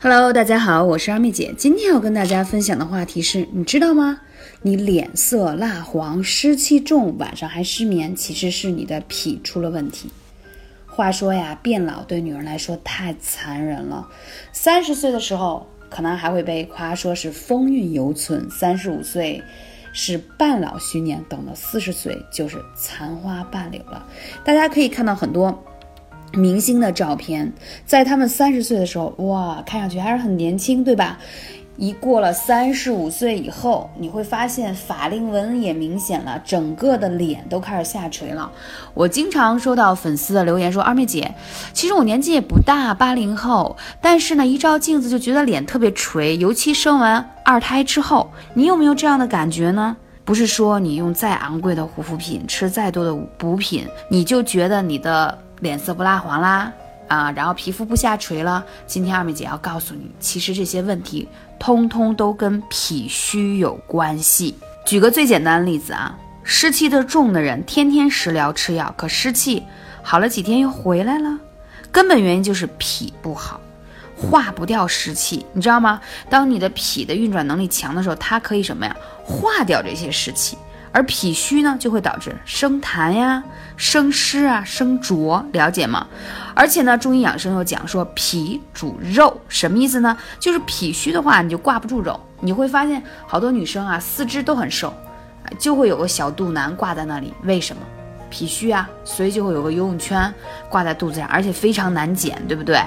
Hello，大家好，我是二妹姐。今天要跟大家分享的话题是，你知道吗？你脸色蜡黄、湿气重，晚上还失眠，其实是你的脾出了问题。话说呀，变老对女人来说太残忍了。三十岁的时候，可能还会被夸说是风韵犹存；三十五岁是半老虚年，等到四十岁就是残花半柳了。大家可以看到很多。明星的照片，在他们三十岁的时候，哇，看上去还是很年轻，对吧？一过了三十五岁以后，你会发现法令纹也明显了，整个的脸都开始下垂了。我经常收到粉丝的留言说：“二妹姐，其实我年纪也不大，八零后，但是呢，一照镜子就觉得脸特别垂，尤其生完二胎之后，你有没有这样的感觉呢？不是说你用再昂贵的护肤品，吃再多的补品，你就觉得你的。”脸色不蜡黄啦，啊，然后皮肤不下垂了。今天二妹姐要告诉你，其实这些问题通通都跟脾虚有关系。举个最简单的例子啊，湿气的重的人，天天食疗吃药，可湿气好了几天又回来了，根本原因就是脾不好，化不掉湿气，你知道吗？当你的脾的运转能力强的时候，它可以什么呀？化掉这些湿气。而脾虚呢，就会导致生痰呀、生湿啊、生浊，了解吗？而且呢，中医养生又讲说脾主肉，什么意思呢？就是脾虚的话，你就挂不住肉。你会发现好多女生啊，四肢都很瘦，就会有个小肚腩挂在那里。为什么？脾虚啊，所以就会有个游泳圈挂在肚子上，而且非常难减，对不对？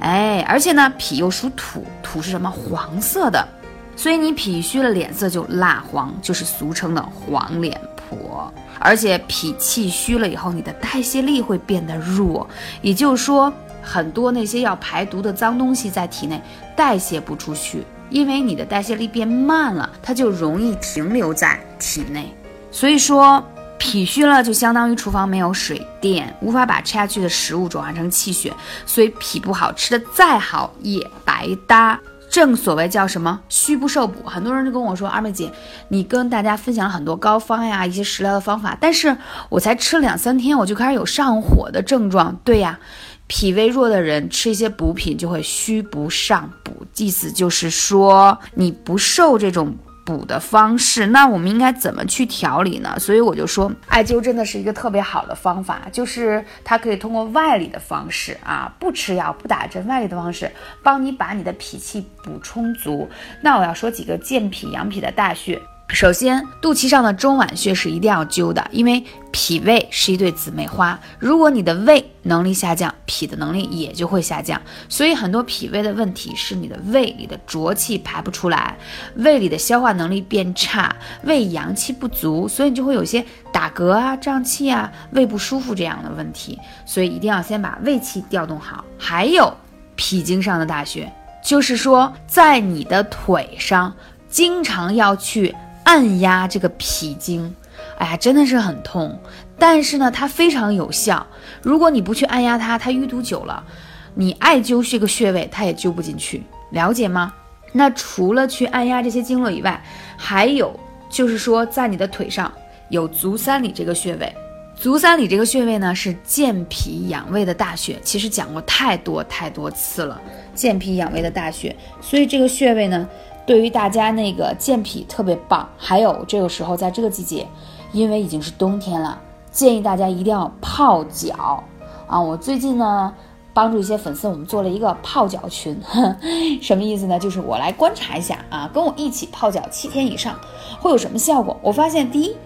哎，而且呢，脾又属土，土是什么？黄色的。所以你脾虚了，脸色就蜡黄，就是俗称的黄脸婆。而且脾气虚了以后，你的代谢力会变得弱，也就是说，很多那些要排毒的脏东西在体内代谢不出去，因为你的代谢力变慢了，它就容易停留在体内。所以说，脾虚了就相当于厨房没有水电，无法把吃下去的食物转化成气血，所以脾不好，吃的再好也白搭。正所谓叫什么虚不受补，很多人就跟我说，二妹姐，你跟大家分享了很多膏方呀，一些食疗的方法，但是我才吃了两三天，我就开始有上火的症状。对呀，脾胃弱的人吃一些补品就会虚不上补，意思就是说你不受这种。补的方式，那我们应该怎么去调理呢？所以我就说，艾灸真的是一个特别好的方法，就是它可以通过外力的方式啊，不吃药、不打针，外力的方式帮你把你的脾气补充足。那我要说几个健脾养脾的大穴。首先，肚脐上的中脘穴是一定要灸的，因为脾胃是一对姊妹花。如果你的胃能力下降，脾的能力也就会下降。所以很多脾胃的问题是你的胃里的浊气排不出来，胃里的消化能力变差，胃阳气不足，所以你就会有些打嗝啊、胀气啊、胃不舒服这样的问题。所以一定要先把胃气调动好。还有脾经上的大穴，就是说在你的腿上，经常要去。按压这个脾经，哎呀，真的是很痛，但是呢，它非常有效。如果你不去按压它，它淤堵久了，你艾灸这个穴位，它也灸不进去，了解吗？那除了去按压这些经络以外，还有就是说，在你的腿上有足三里这个穴位，足三里这个穴位呢是健脾养胃的大穴，其实讲过太多太多次了，健脾养胃的大穴，所以这个穴位呢。对于大家那个健脾特别棒，还有这个时候在这个季节，因为已经是冬天了，建议大家一定要泡脚啊！我最近呢帮助一些粉丝，我们做了一个泡脚群，什么意思呢？就是我来观察一下啊，跟我一起泡脚七天以上会有什么效果？我发现第一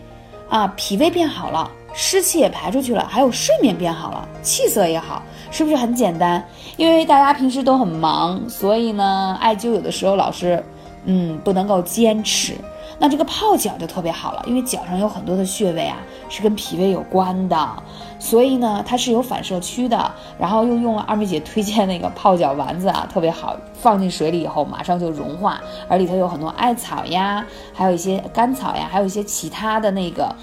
啊，脾胃变好了，湿气也排出去了，还有睡眠变好了，气色也好，是不是很简单？因为大家平时都很忙，所以呢，艾灸有的时候老是。嗯，不能够坚持，那这个泡脚就特别好了，因为脚上有很多的穴位啊，是跟脾胃有关的，所以呢，它是有反射区的。然后又用了二妹姐推荐那个泡脚丸子啊，特别好，放进水里以后马上就融化，而里头有很多艾草呀，还有一些甘草呀，还有一些其他的那个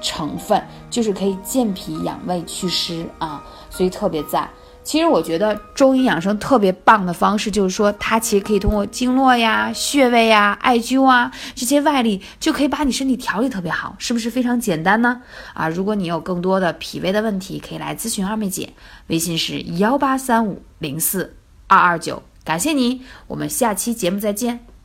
成分，就是可以健脾养胃祛湿啊，所以特别赞。其实我觉得中医养生特别棒的方式，就是说它其实可以通过经络呀、穴位呀、艾灸啊这些外力，就可以把你身体调理特别好，是不是非常简单呢？啊，如果你有更多的脾胃的问题，可以来咨询二妹姐，微信是幺八三五零四二二九。感谢你，我们下期节目再见。